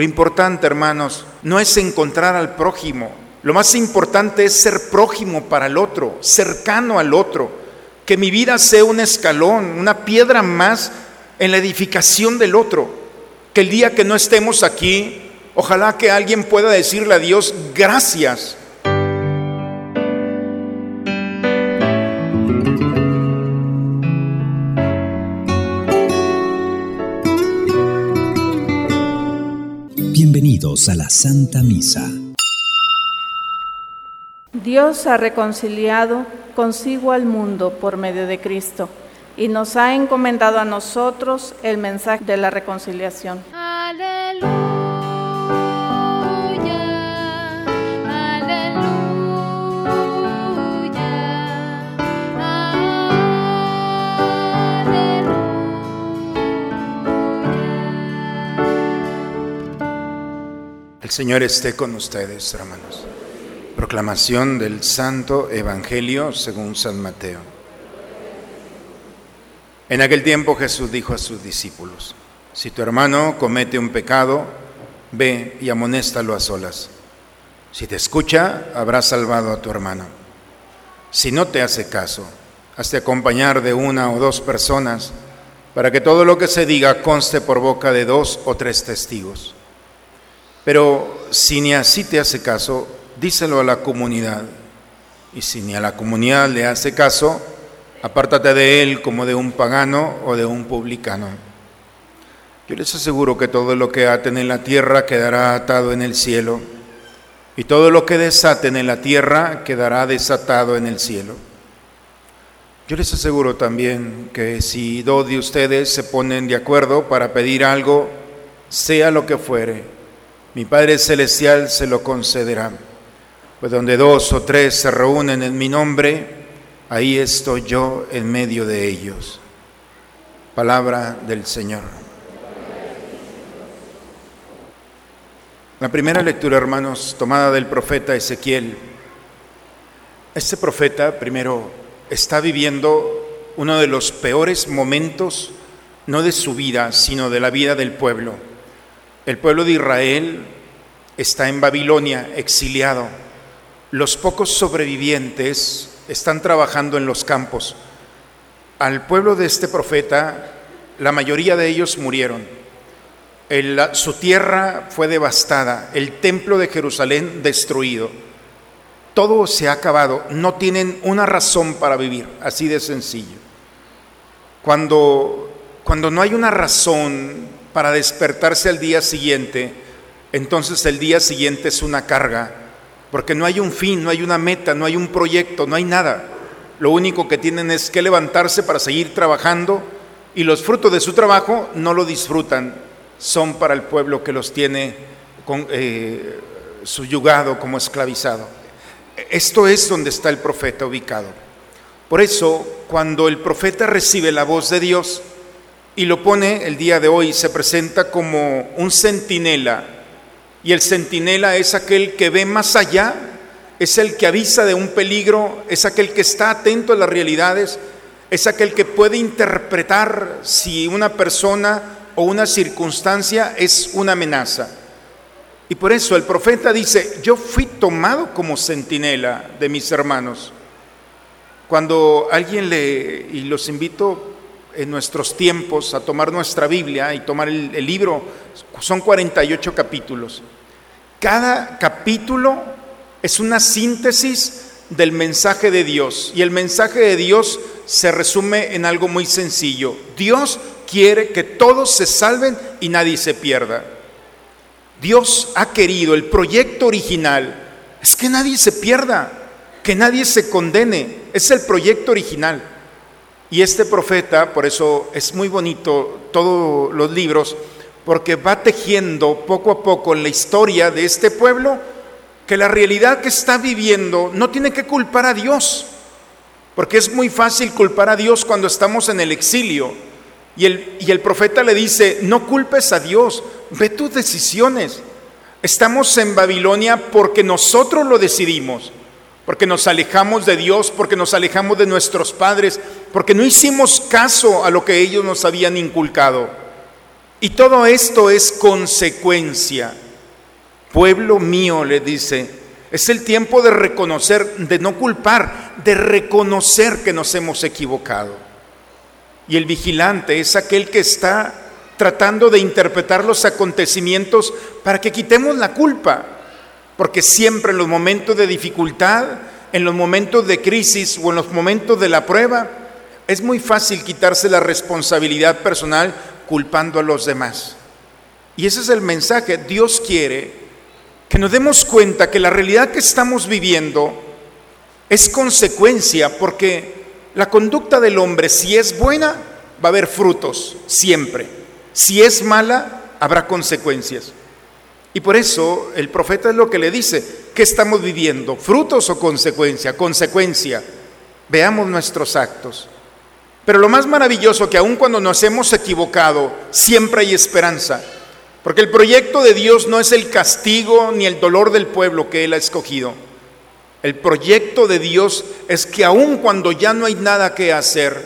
Lo importante, hermanos, no es encontrar al prójimo. Lo más importante es ser prójimo para el otro, cercano al otro. Que mi vida sea un escalón, una piedra más en la edificación del otro. Que el día que no estemos aquí, ojalá que alguien pueda decirle a Dios gracias A la Santa Misa. Dios ha reconciliado consigo al mundo por medio de Cristo y nos ha encomendado a nosotros el mensaje de la reconciliación. El Señor esté con ustedes, hermanos. Proclamación del Santo Evangelio según San Mateo. En aquel tiempo Jesús dijo a sus discípulos, si tu hermano comete un pecado, ve y amonéstalo a solas. Si te escucha, habrás salvado a tu hermano. Si no te hace caso, hazte acompañar de una o dos personas para que todo lo que se diga conste por boca de dos o tres testigos. Pero si ni así te hace caso, díselo a la comunidad. Y si ni a la comunidad le hace caso, apártate de él como de un pagano o de un publicano. Yo les aseguro que todo lo que aten en la tierra quedará atado en el cielo, y todo lo que desaten en la tierra quedará desatado en el cielo. Yo les aseguro también que si dos de ustedes se ponen de acuerdo para pedir algo, sea lo que fuere, mi Padre Celestial se lo concederá. Pues donde dos o tres se reúnen en mi nombre, ahí estoy yo en medio de ellos. Palabra del Señor. La primera lectura, hermanos, tomada del profeta Ezequiel. Este profeta, primero, está viviendo uno de los peores momentos, no de su vida, sino de la vida del pueblo el pueblo de Israel está en Babilonia, exiliado. Los pocos sobrevivientes están trabajando en los campos. Al pueblo de este profeta, la mayoría de ellos murieron. su tierra fue devastada, el templo de Jerusalén destruido. Todo se ha acabado, no tienen una razón para vivir, así de sencillo. Cuando, cuando no hay una razón para despertarse al día siguiente, entonces el día siguiente es una carga, porque no hay un fin, no hay una meta, no hay un proyecto, no hay nada. Lo único que tienen es que levantarse para seguir trabajando y los frutos de su trabajo no lo disfrutan, son para el pueblo que los tiene con, eh, subyugado como esclavizado. Esto es donde está el profeta ubicado. Por eso, cuando el profeta recibe la voz de Dios, y lo pone el día de hoy, se presenta como un centinela. Y el centinela es aquel que ve más allá, es el que avisa de un peligro, es aquel que está atento a las realidades, es aquel que puede interpretar si una persona o una circunstancia es una amenaza. Y por eso el profeta dice, yo fui tomado como centinela de mis hermanos. Cuando alguien le, y los invito en nuestros tiempos a tomar nuestra Biblia y tomar el, libro. Son 48 capítulos. Cada capítulo es una síntesis del mensaje de Dios. Y el mensaje de Dios se resume en algo muy sencillo. Dios quiere que todos se salven y nadie se pierda. Dios ha querido, el proyecto original es que nadie se pierda, que nadie se condene. Es el proyecto original. Y este profeta, por eso es muy bonito todos los libros, porque va tejiendo poco a poco en la historia de este pueblo que la realidad que está viviendo no tiene que culpar a Dios, porque es muy fácil culpar a Dios cuando estamos en el exilio. Y el, y el profeta le dice, no culpes a Dios, ve tus decisiones. Estamos en Babilonia porque nosotros lo decidimos porque nos alejamos de Dios, porque nos alejamos de nuestros padres, porque no hicimos caso a lo que ellos nos habían inculcado. Y todo esto es consecuencia. Pueblo mío, le dice, es el tiempo de reconocer, de no culpar, de reconocer que nos hemos equivocado. Y el vigilante es aquel que está tratando de interpretar los acontecimientos para que quitemos la culpa. Porque siempre en los momentos de dificultad, en los momentos de crisis o en los momentos de la prueba, es muy fácil quitarse la responsabilidad personal culpando a los demás. Y ese es el mensaje. Dios quiere que nos demos cuenta que la realidad que estamos viviendo es consecuencia porque la conducta del hombre, si es buena, va a haber frutos, siempre. Si es mala, habrá consecuencias. Y por eso el profeta es lo que le dice, ¿qué estamos viviendo? ¿Frutos o consecuencia? Consecuencia. Veamos nuestros actos. Pero lo más maravilloso que aun cuando nos hemos equivocado, siempre hay esperanza. Porque el proyecto de Dios no es el castigo ni el dolor del pueblo que Él ha escogido. El proyecto de Dios es que aun cuando ya no hay nada que hacer,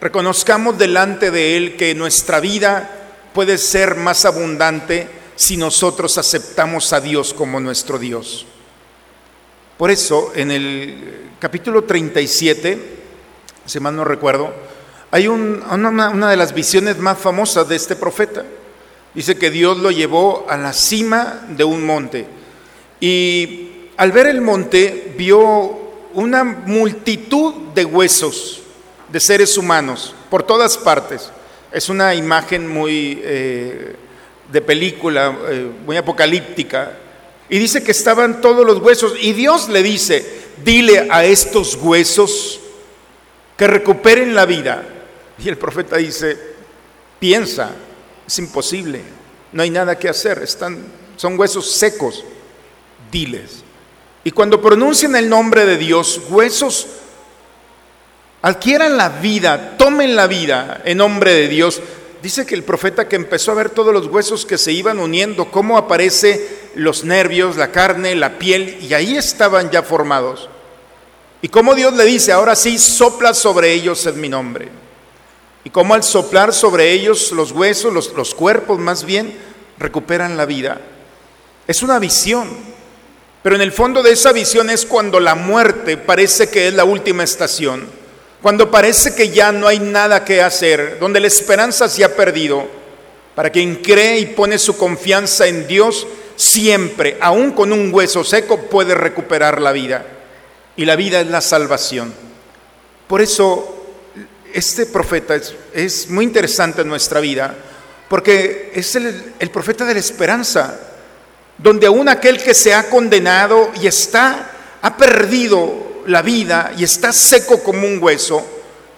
reconozcamos delante de Él que nuestra vida puede ser más abundante si nosotros aceptamos a Dios como nuestro Dios. Por eso, en el capítulo 37, si mal no recuerdo, hay una, de las visiones más famosas de este profeta. Dice que Dios lo llevó a la cima de un monte. Y al ver el monte vio una multitud de huesos de seres humanos por todas partes. Es una imagen muy eh, de película, eh, muy apocalíptica. Y dice que estaban todos los huesos. Y Dios le dice, dile a estos huesos que recuperen la vida. Y el profeta dice, piensa, es imposible, no hay nada que hacer, están, son huesos secos, diles. Y cuando pronuncian el nombre de Dios, huesos adquieran la vida, tomen la vida en nombre de Dios. Dice que el profeta que empezó a ver todos los huesos que se iban uniendo, cómo aparece los nervios, la carne, la piel, y ahí estaban ya formados. Y cómo Dios le dice, ahora sí, sopla sobre ellos en mi nombre. Y como al soplar sobre ellos los huesos, los, los cuerpos más bien, recuperan la vida. Es una visión, pero en el fondo de esa visión es cuando la muerte parece que es la última estación, cuando parece que ya no hay nada que hacer, donde la esperanza se ha perdido. Para quien cree y pone su confianza en Dios, siempre, aun con un hueso seco, puede recuperar la vida. Y la vida es la salvación. Por eso este profeta es, muy interesante en nuestra vida porque es el, el profeta de la esperanza, donde aún aquel que se ha condenado y está, ha perdido la vida y está seco como un hueso,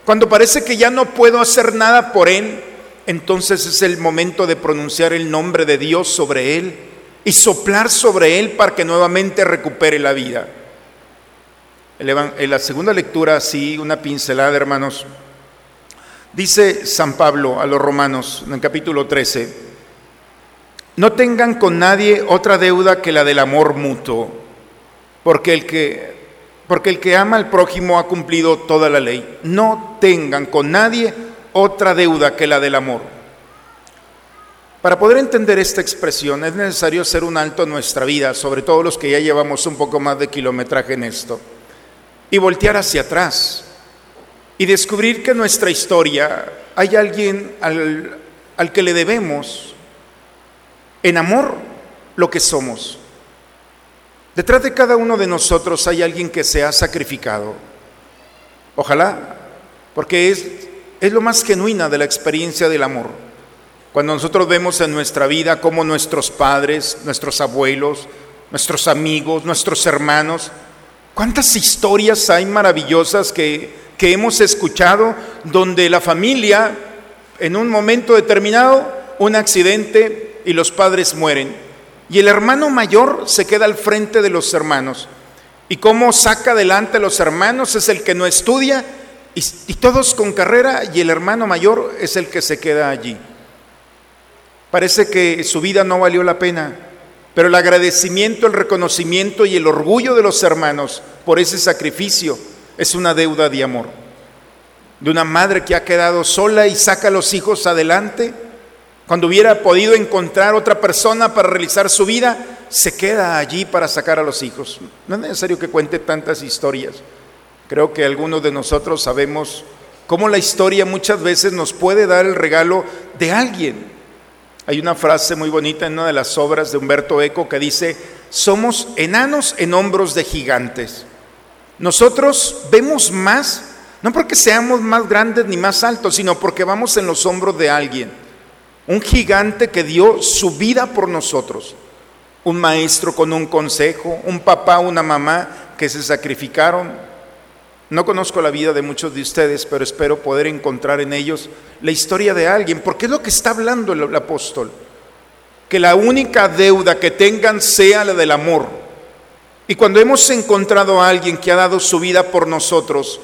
cuando parece que ya no puedo hacer nada por él, entonces es el momento de pronunciar el nombre de Dios sobre él y soplar sobre él para que nuevamente recupere la vida. En la segunda lectura, sí, una pincelada, hermanos. Dice San Pablo a los romanos en el capítulo 13, no tengan con nadie otra deuda que la del amor mutuo, porque el que, porque el que ama al prójimo ha cumplido toda la ley. No tengan con nadie otra deuda que la del amor. Para poder entender esta expresión es necesario hacer un alto en nuestra vida, sobre todo los que ya llevamos un poco más de kilometraje en esto, y voltear hacia atrás y descubrir que en nuestra historia hay alguien al, al que le debemos en amor lo que somos. Detrás de cada uno de nosotros hay alguien que se ha sacrificado. Ojalá, porque es, es lo más genuina de la experiencia del amor. Cuando nosotros vemos en nuestra vida cómo nuestros padres, nuestros abuelos, nuestros amigos, nuestros hermanos, cuántas historias hay maravillosas que que hemos escuchado donde la familia, en un momento determinado, un accidente y los padres mueren. Y el hermano mayor se queda al frente de los hermanos. Y cómo saca adelante a los hermanos es el que no estudia y, todos con carrera y el hermano mayor es el que se queda allí. Parece que su vida no valió la pena, pero el agradecimiento, el reconocimiento y el orgullo de los hermanos por ese sacrificio es una deuda de amor. De una madre que ha quedado sola y saca a los hijos adelante Cuando hubiera podido encontrar otra persona para realizar su vida, se queda allí para sacar a los hijos. No es necesario que cuente tantas historias. Creo que algunos de nosotros sabemos cómo la historia muchas veces nos puede dar el regalo de alguien. Hay una frase muy bonita en una de las obras de Humberto Eco que dice, somos enanos en hombros de gigantes. Nosotros vemos más, no porque seamos más grandes ni más altos, sino porque vamos en los hombros de alguien. Un gigante que dio su vida por nosotros. Un maestro con un consejo, un papá, una mamá que se sacrificaron. No conozco la vida de muchos de ustedes, pero espero poder encontrar en ellos la historia de alguien, porque es lo que está hablando el, apóstol. Que la única deuda que tengan sea la del amor. Y cuando hemos encontrado a alguien que ha dado su vida por nosotros,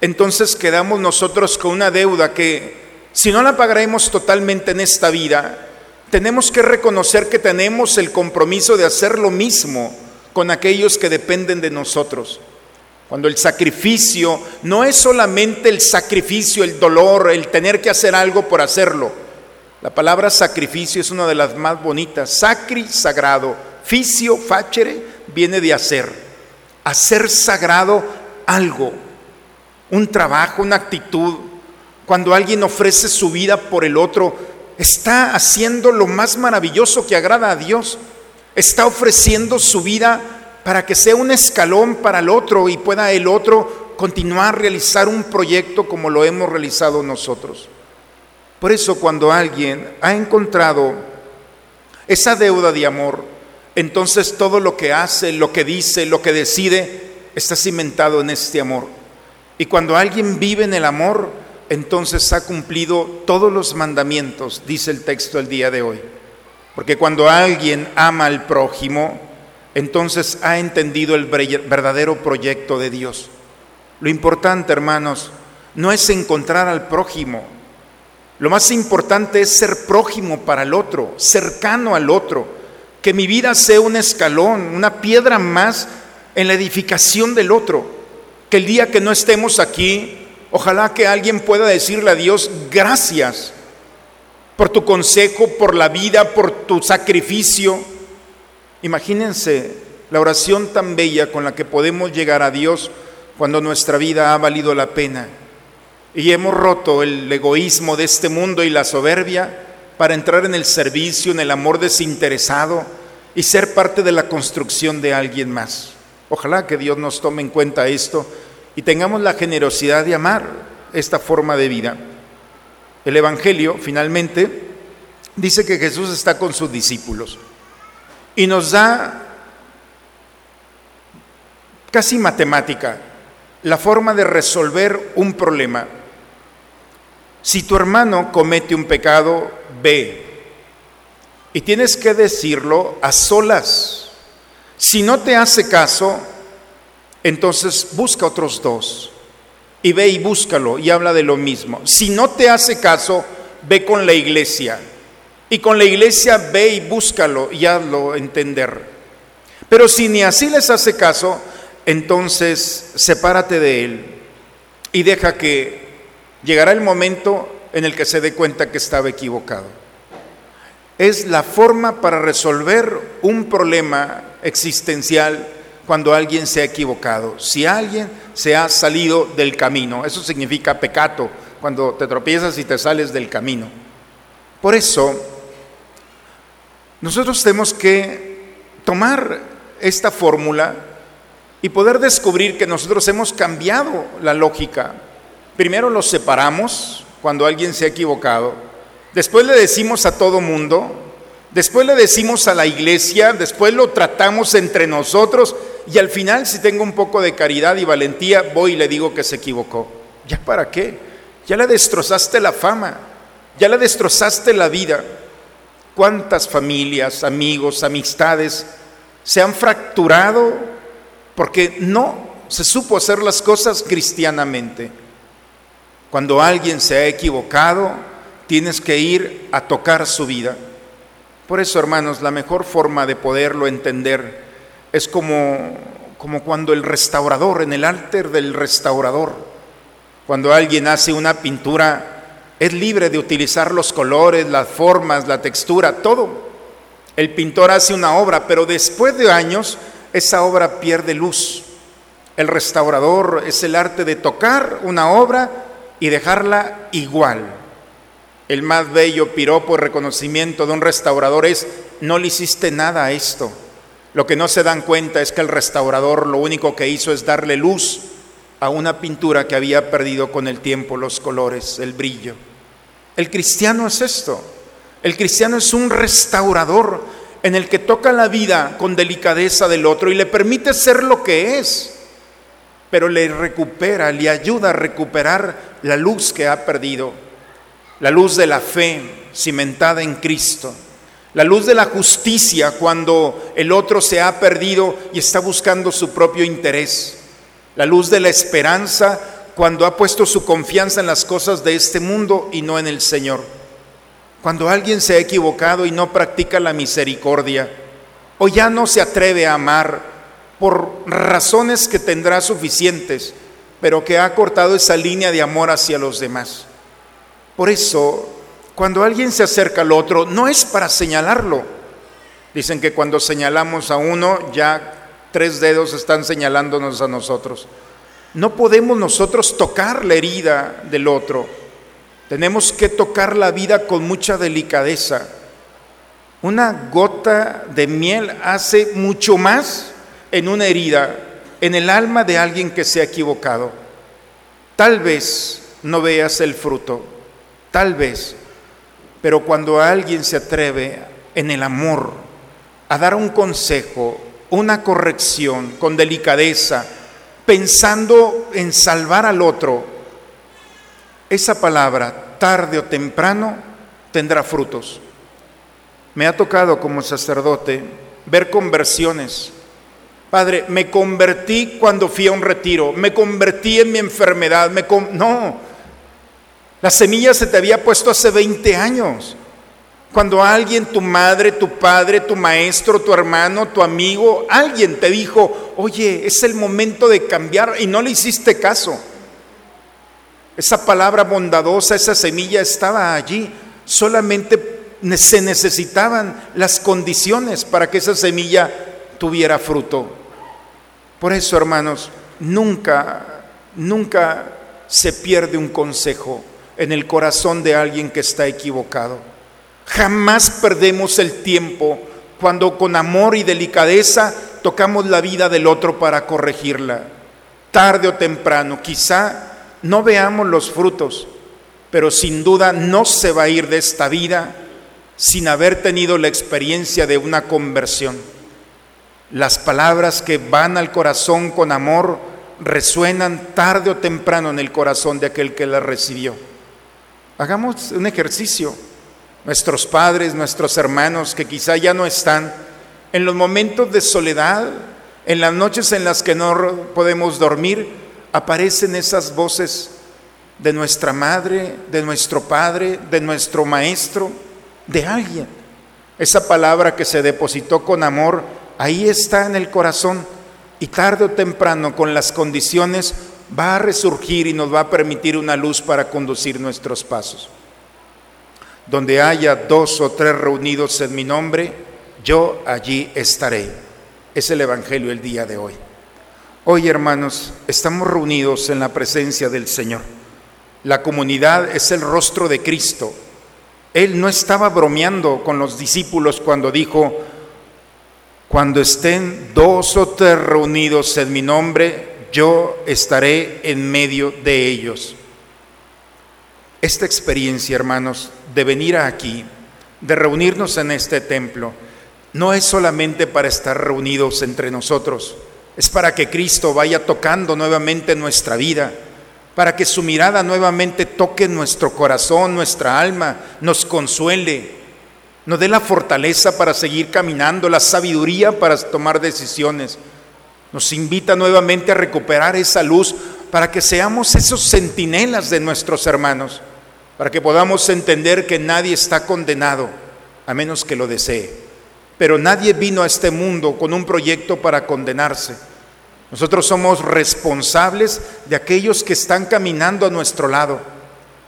entonces quedamos nosotros con una deuda que si no la pagaremos totalmente en esta vida, tenemos que reconocer que tenemos el compromiso de hacer lo mismo con aquellos que dependen de nosotros. Cuando el sacrificio no es solamente el sacrificio, el dolor, el tener que hacer algo por hacerlo. La palabra sacrificio es una de las más bonitas. Sacri, sagrado. Ficio, facere, viene de hacer. Hacer sagrado algo. Un trabajo, una actitud, cuando alguien ofrece su vida por el otro, está haciendo lo más maravilloso que agrada a Dios. Está ofreciendo su vida para que sea un escalón para el otro y pueda el otro continuar a realizar un proyecto como lo hemos realizado nosotros. Por eso cuando alguien ha encontrado esa deuda de amor, entonces todo lo que hace, lo que dice, lo que decide, está cimentado en este amor. Y cuando alguien vive en el amor, entonces ha cumplido todos los mandamientos, dice el texto el día de hoy. Porque cuando alguien ama al prójimo, entonces ha entendido el verdadero proyecto de Dios. Lo importante, hermanos, no es encontrar al prójimo. Lo más importante es ser prójimo para el otro, cercano al otro. Que mi vida sea un escalón, una piedra más en la edificación del otro. Que el día que no estemos aquí, Ojalá que alguien pueda decirle a Dios, gracias por tu consejo, por la vida, por tu sacrificio. Imagínense la oración tan bella con la que podemos llegar a Dios cuando nuestra vida ha valido la pena y hemos roto el egoísmo de este mundo y la soberbia para entrar en el servicio, en el amor desinteresado y ser parte de la construcción de alguien más. Ojalá que Dios nos tome en cuenta esto y tengamos la generosidad de amar esta forma de vida. El Evangelio, finalmente, dice que Jesús está con sus discípulos y nos da casi matemática la forma de resolver un problema. Si tu hermano comete un pecado, ve. Y tienes que decirlo a solas. Si no te hace caso, entonces busca otros dos y ve y búscalo y habla de lo mismo. Si no te hace caso, ve con la iglesia y con la iglesia ve y búscalo y hazlo entender. Pero si ni así les hace caso, entonces sepárate de él y deja que llegará el momento en el que se dé cuenta que estaba equivocado. Es la forma para resolver un problema existencial cuando alguien se ha equivocado, si alguien se ha salido del camino. Eso significa pecato, cuando te tropiezas y te sales del camino. Por eso, nosotros tenemos que tomar esta fórmula y poder descubrir que nosotros hemos cambiado la lógica. Primero los separamos cuando alguien se ha equivocado, después le decimos a todo mundo, después le decimos a la iglesia, después lo tratamos entre nosotros y al final, si tengo un poco de caridad y valentía, voy y le digo que se equivocó. ¿Ya para qué? Ya le destrozaste la fama, ya le destrozaste la vida. ¿Cuántas familias, amigos, amistades se han fracturado porque no se supo hacer las cosas cristianamente? Cuando alguien se ha equivocado, tienes que ir a tocar su vida. Por eso, hermanos, la mejor forma de poderlo entender es como, como cuando el restaurador, en el alter del restaurador, cuando alguien hace una pintura es libre de utilizar los colores, las formas, la textura, todo. El pintor hace una obra, pero después de años esa obra pierde luz. El restaurador es el arte de tocar una obra y dejarla igual. El más bello piropo y reconocimiento de un restaurador es, no le hiciste nada a esto. Lo que no se dan cuenta es que el restaurador lo único que hizo es darle luz a una pintura que había perdido con el tiempo los colores, el brillo. El cristiano es esto. El cristiano es un restaurador en el que toca la vida con delicadeza del otro y le permite ser lo que es, pero le recupera, le ayuda a recuperar la luz que ha perdido, la luz de la fe cimentada en Cristo, la luz de la justicia cuando el otro se ha perdido y está buscando su propio interés, la luz de la esperanza cuando ha puesto su confianza en las cosas de este mundo y no en el Señor. Cuando alguien se ha equivocado y no practica la misericordia, o ya no se atreve a amar por razones que tendrá suficientes, pero que ha cortado esa línea de amor hacia los demás. Por eso, cuando alguien se acerca al otro, no es para señalarlo. Dicen que cuando señalamos a uno, ya tres dedos están señalándonos a nosotros. No podemos nosotros tocar la herida del otro. Tenemos que tocar la vida con mucha delicadeza. Una gota de miel hace mucho más en una herida, en el alma de alguien que se ha equivocado. Tal vez no veas el fruto, tal vez, pero cuando alguien se atreve en el amor a dar un consejo, una corrección con delicadeza, pensando en salvar al otro, esa palabra, tarde o temprano, tendrá frutos. Me ha tocado como sacerdote ver conversiones. Padre, me convertí cuando fui a un retiro, me convertí en mi enfermedad, me no, la semilla se te había puesto hace 20 años. Cuando alguien, tu madre, tu padre, tu maestro, tu hermano, tu amigo, alguien te dijo, oye, es el momento de cambiar y no le hiciste caso. Esa palabra bondadosa, esa semilla estaba allí. Solamente se necesitaban las condiciones para que esa semilla tuviera fruto. Por eso, hermanos, nunca, nunca se pierde un consejo en el corazón de alguien que está equivocado. Jamás perdemos el tiempo cuando con amor y delicadeza tocamos la vida del otro para corregirla. Tarde o temprano, quizá no veamos los frutos, pero sin duda no se va a ir de esta vida sin haber tenido la experiencia de una conversión. Las palabras que van al corazón con amor resuenan tarde o temprano en el corazón de aquel que las recibió. Hagamos un ejercicio nuestros padres, nuestros hermanos que quizá ya no están, en los momentos de soledad, en las noches en las que no podemos dormir, aparecen esas voces de nuestra madre, de nuestro padre, de nuestro maestro, de alguien. Esa palabra que se depositó con amor, ahí está en el corazón y tarde o temprano con las condiciones va a resurgir y nos va a permitir una luz para conducir nuestros pasos. Donde haya dos o tres reunidos en mi nombre, yo allí estaré. Es el Evangelio el día de hoy. Hoy, hermanos, estamos reunidos en la presencia del Señor. La comunidad es el rostro de Cristo. Él no estaba bromeando con los discípulos cuando dijo, cuando estén dos o tres reunidos en mi nombre, yo estaré en medio de ellos. Esta experiencia, hermanos, de venir aquí, de reunirnos en este templo, no es solamente para estar reunidos entre nosotros, es para que Cristo vaya tocando nuevamente nuestra vida, para que su mirada nuevamente toque nuestro corazón, nuestra alma, nos consuele, nos dé la fortaleza para seguir caminando, la sabiduría para tomar decisiones. Nos invita nuevamente a recuperar esa luz para que seamos esos centinelas de nuestros hermanos para que podamos entender que nadie está condenado a menos que lo desee. Pero nadie vino a este mundo con un proyecto para condenarse. Nosotros somos responsables de aquellos que están caminando a nuestro lado.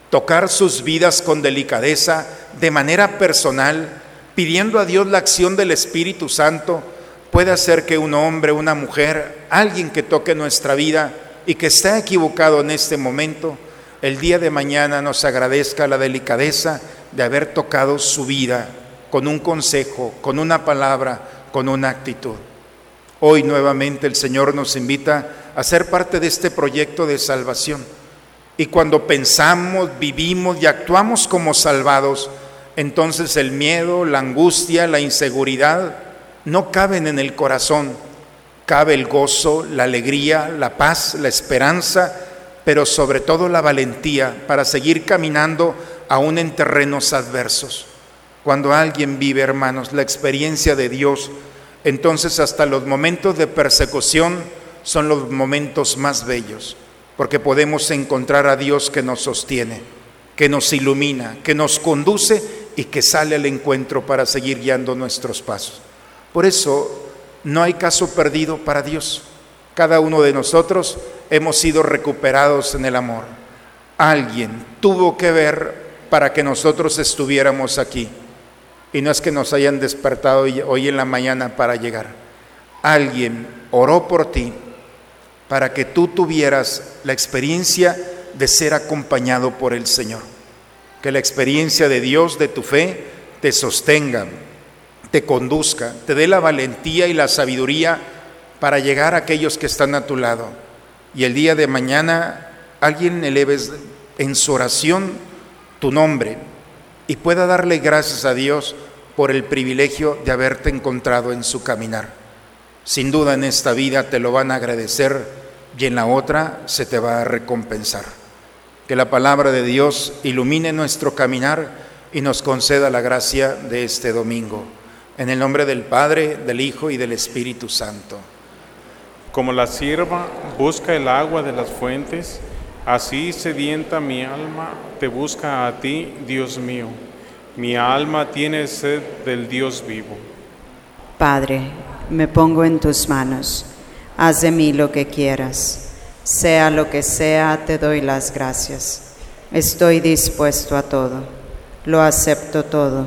tocar sus vidas con delicadeza, de manera personal, pidiendo a Dios la acción del Espíritu Santo, puede hacer que un hombre, una mujer, alguien que toque nuestra vida y que está equivocado en este momento, el día de mañana nos agradezca la delicadeza de haber tocado su vida con un consejo, con una palabra, con una actitud. Hoy nuevamente el Señor nos invita a ser parte de este proyecto de salvación. Y cuando pensamos, vivimos y actuamos como salvados, entonces el miedo, la angustia, la inseguridad no caben en el corazón. Cabe el gozo, la alegría, la paz, la esperanza, pero sobre todo la valentía para seguir caminando aún en terrenos adversos. Cuando alguien vive, hermanos, la experiencia de Dios, entonces hasta los momentos de persecución son los momentos más bellos, porque podemos encontrar a Dios que nos sostiene, que nos ilumina, que nos conduce y que sale al encuentro para seguir guiando nuestros pasos. Por eso no hay caso perdido para Dios. Cada uno de nosotros hemos sido recuperados en el amor. Alguien tuvo que ver para que nosotros estuviéramos aquí. Y no es que nos hayan despertado hoy en la mañana para llegar. Alguien oró por ti para que tú tuvieras la experiencia de ser acompañado por el Señor. Que la experiencia de Dios, de tu fe, te sostenga, te conduzca, te dé la valentía y la sabiduría para llegar a aquellos que están a tu lado. Y el día de mañana alguien eleves en su oración tu nombre y pueda darle gracias a Dios por el privilegio de haberte encontrado en su caminar. Sin duda en esta vida te lo van a agradecer y en la otra se te va a recompensar. Que la palabra de Dios ilumine nuestro caminar y nos conceda la gracia de este domingo. En el nombre del Padre, del Hijo y del Espíritu Santo. Como la sierva busca el agua de las fuentes, Así sedienta mi alma, te busca a ti, Dios mío. Mi alma tiene sed del Dios vivo. Padre, me pongo en tus manos. Haz de mí lo que quieras. Sea lo que sea, te doy las gracias. Estoy dispuesto a todo. Lo acepto todo,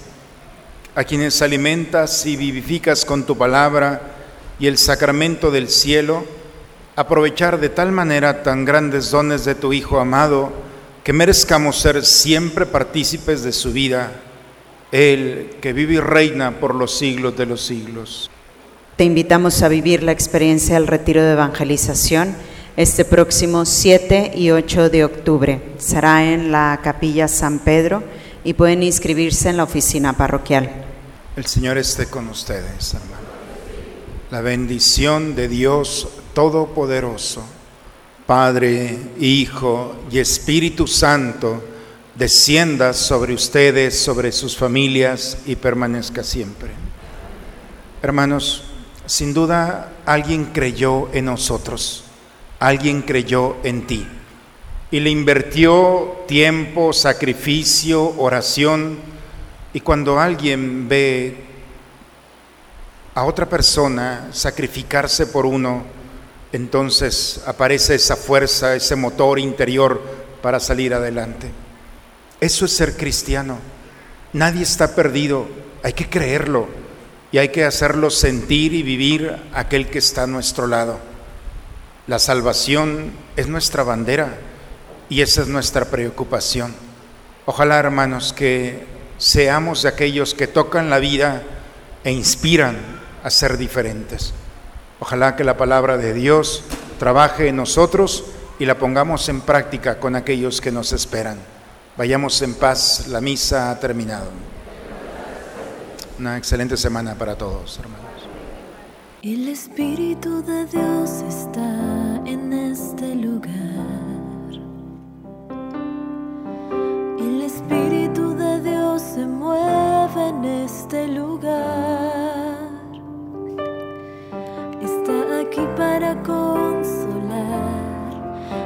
a quienes alimentas y vivificas con tu palabra y el sacramento del cielo, aprovechar de tal manera tan grandes dones de tu Hijo amado, que merezcamos ser siempre partícipes de su vida, Él que vive y reina por los siglos de los siglos. Te invitamos a vivir la experiencia del retiro de evangelización este próximo 7 y 8 de octubre. Será en la capilla San Pedro y pueden inscribirse en la oficina parroquial. El Señor esté con ustedes, hermano. La bendición de Dios Todopoderoso, Padre, Hijo y Espíritu Santo, descienda sobre ustedes, sobre sus familias y permanezca siempre. Hermanos, sin duda alguien creyó en nosotros, alguien creyó en ti y le invirtió tiempo, sacrificio, oración. Y cuando alguien ve a otra persona sacrificarse por uno, entonces aparece esa fuerza, ese motor interior para salir adelante. Eso es ser cristiano. Nadie está perdido, hay que creerlo y hay que hacerlo sentir y vivir aquel que está a nuestro lado. La salvación es nuestra bandera y esa es nuestra preocupación. Ojalá, hermanos, que seamos de aquellos que tocan la vida e inspiran a ser diferentes. Ojalá que la palabra de Dios trabaje en nosotros y la pongamos en práctica con aquellos que nos esperan. Vayamos en paz, la misa ha terminado. Una excelente semana para todos, hermanos. El Espíritu de Dios está en este lugar. Este lugar. Está aquí para consolar,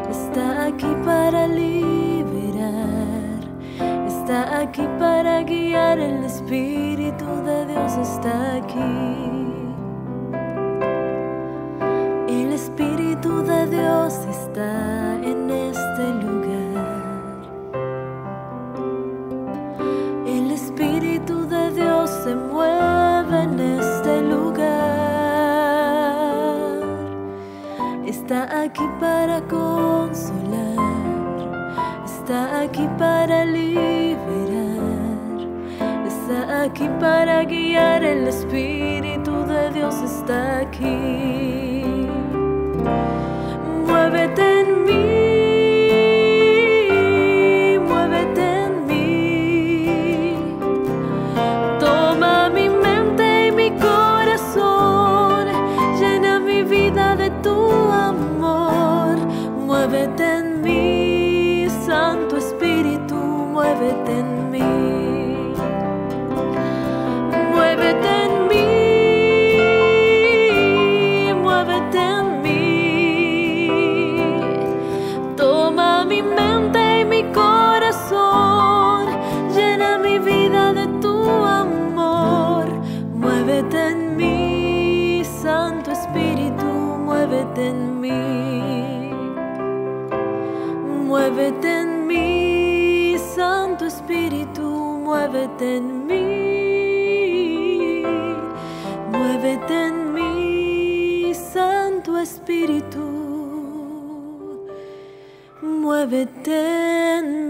está aquí para liberar, está aquí para guiar. El Espíritu de Dios está aquí. El Espíritu de Dios está aquí para consolar. Está aquí para liberar. Está aquí para guiar. El Espíritu de Dios está aquí. Muévete en mí, Santo Espíritu, muévete en mí. Muévete en mí, Santo Espíritu. Muévete en mí.